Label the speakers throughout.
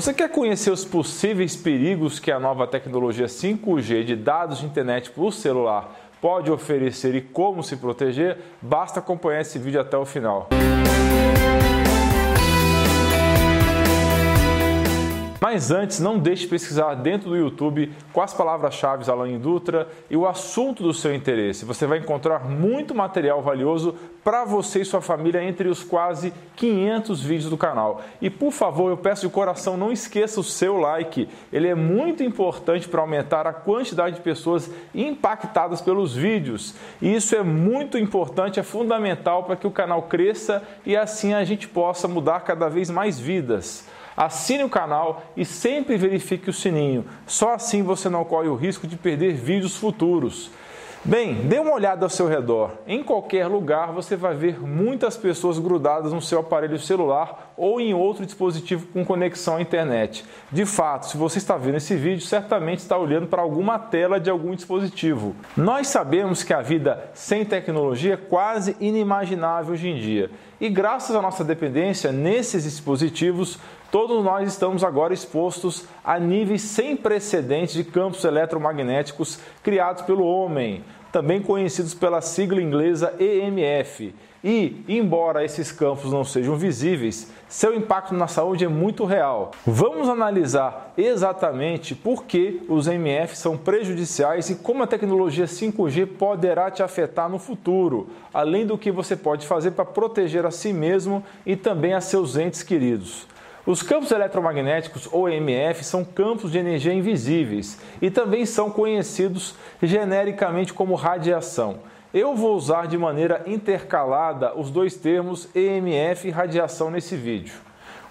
Speaker 1: Você quer conhecer os possíveis perigos que a nova tecnologia 5G de dados de internet por celular pode oferecer e como se proteger? Basta acompanhar esse vídeo até o final. Mas antes, não deixe de pesquisar dentro do YouTube com as palavras-chave Alain Dutra e o assunto do seu interesse. Você vai encontrar muito material valioso para você e sua família entre os quase 500 vídeos do canal. E por favor, eu peço de coração, não esqueça o seu like. Ele é muito importante para aumentar a quantidade de pessoas impactadas pelos vídeos. E isso é muito importante, é fundamental para que o canal cresça e assim a gente possa mudar cada vez mais vidas assine o canal e sempre verifique o sininho. Só assim você não corre o risco de perder vídeos futuros. Bem, dê uma olhada ao seu redor. Em qualquer lugar você vai ver muitas pessoas grudadas no seu aparelho celular ou em outro dispositivo com conexão à internet. De fato, se você está vendo esse vídeo, certamente está olhando para alguma tela de algum dispositivo. Nós sabemos que a vida sem tecnologia é quase inimaginável hoje em dia. E graças à nossa dependência nesses dispositivos, todos nós estamos agora expostos a níveis sem precedentes de campos eletromagnéticos criados pelo homem, também conhecidos pela sigla inglesa EMF. E, embora esses campos não sejam visíveis, seu impacto na saúde é muito real. Vamos analisar exatamente por que os EMF são prejudiciais e como a tecnologia 5G poderá te afetar no futuro, além do que você pode fazer para proteger a si mesmo e também a seus entes queridos. Os campos eletromagnéticos, ou EMF, são campos de energia invisíveis e também são conhecidos genericamente como radiação. Eu vou usar de maneira intercalada os dois termos EMF e radiação nesse vídeo.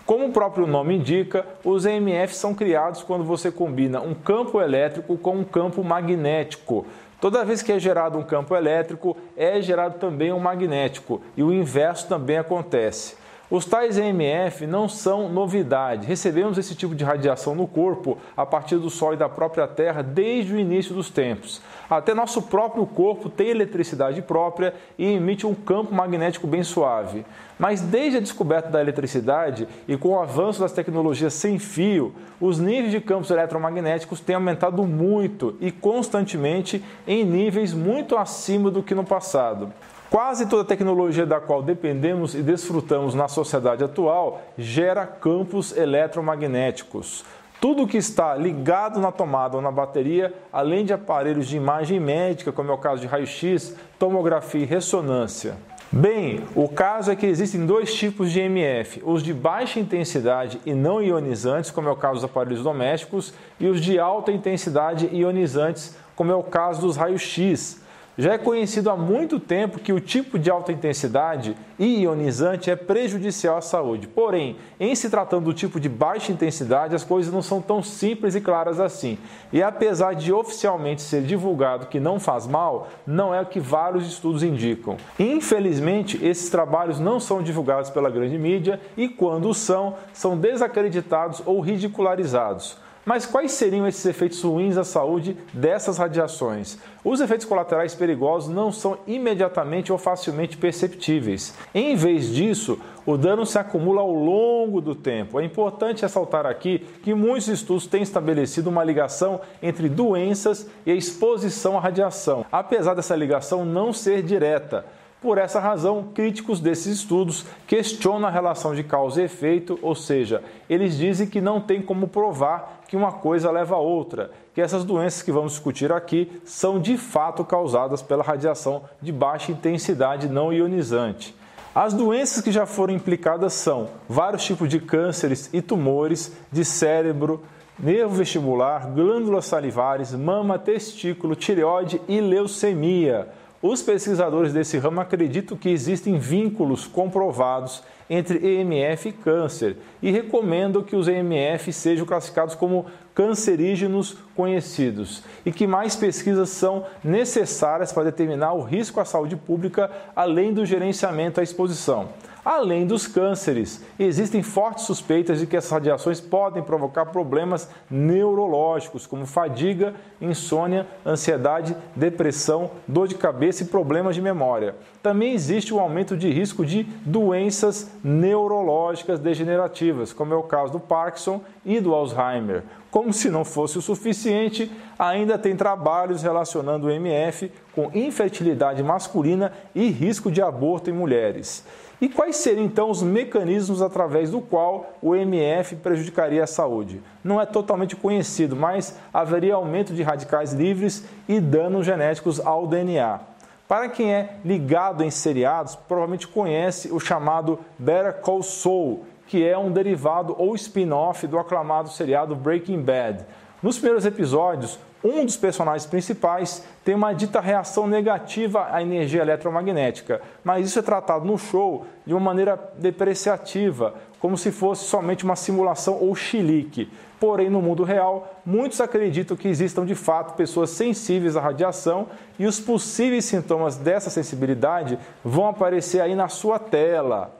Speaker 1: Como o próprio nome indica, os EMF são criados quando você combina um campo elétrico com um campo magnético. Toda vez que é gerado um campo elétrico, é gerado também um magnético, e o inverso também acontece. Os tais EMF não são novidade. Recebemos esse tipo de radiação no corpo a partir do Sol e da própria Terra desde o início dos tempos. Até nosso próprio corpo tem eletricidade própria e emite um campo magnético bem suave. Mas desde a descoberta da eletricidade e com o avanço das tecnologias sem fio, os níveis de campos eletromagnéticos têm aumentado muito e constantemente em níveis muito acima do que no passado. Quase toda a tecnologia da qual dependemos e desfrutamos na sociedade atual gera campos eletromagnéticos. Tudo que está ligado na tomada ou na bateria, além de aparelhos de imagem médica, como é o caso de raio-x, tomografia e ressonância. Bem, o caso é que existem dois tipos de MF: os de baixa intensidade e não ionizantes, como é o caso dos aparelhos domésticos, e os de alta intensidade ionizantes, como é o caso dos raios-x. Já é conhecido há muito tempo que o tipo de alta intensidade ionizante é prejudicial à saúde. Porém, em se tratando do tipo de baixa intensidade, as coisas não são tão simples e claras assim. E apesar de oficialmente ser divulgado que não faz mal, não é o que vários estudos indicam. Infelizmente, esses trabalhos não são divulgados pela grande mídia e, quando são, são desacreditados ou ridicularizados. Mas quais seriam esses efeitos ruins à saúde dessas radiações? Os efeitos colaterais perigosos não são imediatamente ou facilmente perceptíveis. Em vez disso, o dano se acumula ao longo do tempo. É importante ressaltar aqui que muitos estudos têm estabelecido uma ligação entre doenças e exposição à radiação, apesar dessa ligação não ser direta. Por essa razão, críticos desses estudos questionam a relação de causa e efeito, ou seja, eles dizem que não tem como provar que uma coisa leva a outra, que essas doenças que vamos discutir aqui são de fato causadas pela radiação de baixa intensidade não ionizante. As doenças que já foram implicadas são vários tipos de cânceres e tumores de cérebro, nervo vestibular, glândulas salivares, mama, testículo, tireoide e leucemia. Os pesquisadores desse ramo acreditam que existem vínculos comprovados entre EMF e câncer e recomendam que os EMF sejam classificados como cancerígenos conhecidos e que mais pesquisas são necessárias para determinar o risco à saúde pública, além do gerenciamento à exposição. Além dos cânceres. Existem fortes suspeitas de que essas radiações podem provocar problemas neurológicos, como fadiga, insônia, ansiedade, depressão, dor de cabeça e problemas de memória. Também existe um aumento de risco de doenças neurológicas degenerativas, como é o caso do Parkinson e do Alzheimer. Como se não fosse o suficiente, ainda tem trabalhos relacionando o MF com infertilidade masculina e risco de aborto em mulheres. E quais seriam então os mecanismos através do qual o MF prejudicaria a saúde? Não é totalmente conhecido, mas haveria aumento de radicais livres e danos genéticos ao DNA. Para quem é ligado em seriados, provavelmente conhece o chamado Better Call Saul, que é um derivado ou spin-off do aclamado seriado Breaking Bad. Nos primeiros episódios, um dos personagens principais tem uma dita reação negativa à energia eletromagnética, mas isso é tratado no show de uma maneira depreciativa, como se fosse somente uma simulação ou chilique. Porém, no mundo real, muitos acreditam que existam de fato pessoas sensíveis à radiação e os possíveis sintomas dessa sensibilidade vão aparecer aí na sua tela.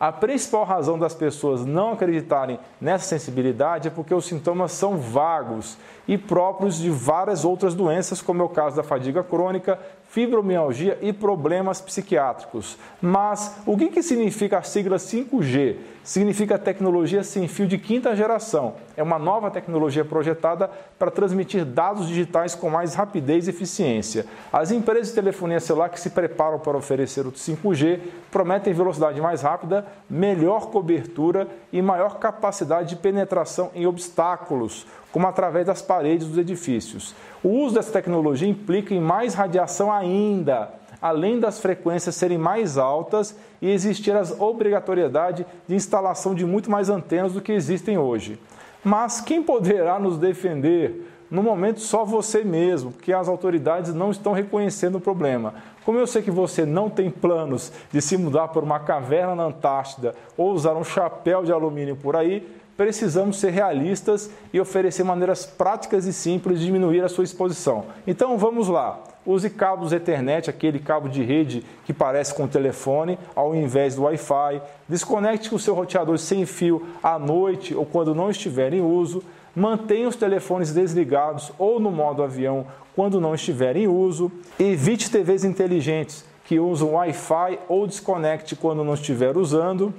Speaker 1: A principal razão das pessoas não acreditarem nessa sensibilidade é porque os sintomas são vagos e próprios de várias outras doenças, como é o caso da fadiga crônica, fibromialgia e problemas psiquiátricos. Mas o que, que significa a sigla 5G? Significa tecnologia sem fio de quinta geração. É uma nova tecnologia projetada para transmitir dados digitais com mais rapidez e eficiência. As empresas de telefonia celular que se preparam para oferecer o 5G prometem velocidade mais rápida, melhor cobertura e maior capacidade de penetração em obstáculos como através das paredes dos edifícios. O uso dessa tecnologia implica em mais radiação ainda, além das frequências serem mais altas e existir a obrigatoriedade de instalação de muito mais antenas do que existem hoje. Mas quem poderá nos defender? No momento, só você mesmo, porque as autoridades não estão reconhecendo o problema. Como eu sei que você não tem planos de se mudar por uma caverna na Antártida ou usar um chapéu de alumínio por aí, precisamos ser realistas e oferecer maneiras práticas e simples de diminuir a sua exposição. Então vamos lá. Use cabos Ethernet, aquele cabo de rede que parece com o telefone, ao invés do Wi-Fi. Desconecte o seu roteador sem fio à noite ou quando não estiver em uso. Mantenha os telefones desligados ou no modo avião quando não estiver em uso. Evite TVs inteligentes que usam Wi-Fi ou desconecte quando não estiver usando.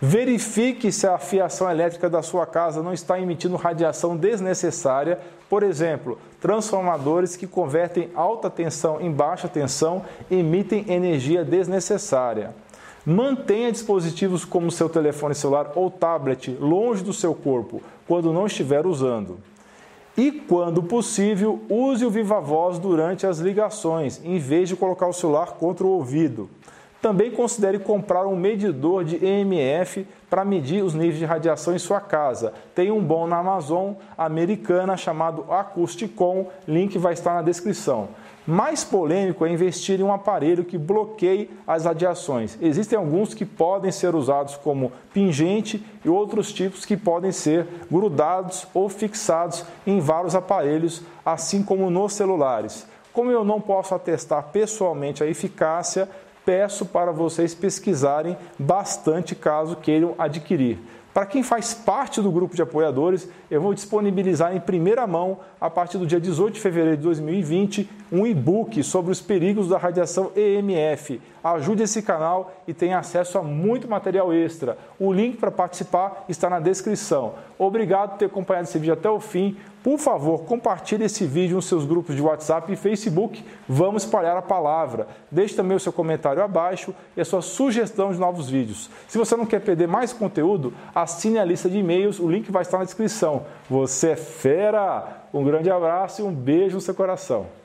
Speaker 1: Verifique se a fiação elétrica da sua casa não está emitindo radiação desnecessária, por exemplo, transformadores que convertem alta tensão em baixa tensão emitem energia desnecessária. Mantenha dispositivos como seu telefone celular ou tablet longe do seu corpo quando não estiver usando. E, quando possível, use o viva voz durante as ligações, em vez de colocar o celular contra o ouvido. Também considere comprar um medidor de EMF para medir os níveis de radiação em sua casa. Tem um bom na Amazon americana chamado Acousticon, link vai estar na descrição. Mais polêmico é investir em um aparelho que bloqueie as radiações. Existem alguns que podem ser usados como pingente e outros tipos que podem ser grudados ou fixados em vários aparelhos, assim como nos celulares. Como eu não posso atestar pessoalmente a eficácia, peço para vocês pesquisarem bastante caso queiram adquirir. Para quem faz parte do grupo de apoiadores, eu vou disponibilizar em primeira mão, a partir do dia 18 de fevereiro de 2020, um e-book sobre os perigos da radiação EMF. Ajude esse canal e tenha acesso a muito material extra. O link para participar está na descrição. Obrigado por ter acompanhado esse vídeo até o fim. Por favor, compartilhe esse vídeo nos seus grupos de WhatsApp e Facebook. Vamos espalhar a palavra. Deixe também o seu comentário abaixo e a sua sugestão de novos vídeos. Se você não quer perder mais conteúdo, assine a lista de e-mails, o link vai estar na descrição. Você é fera! Um grande abraço e um beijo no seu coração.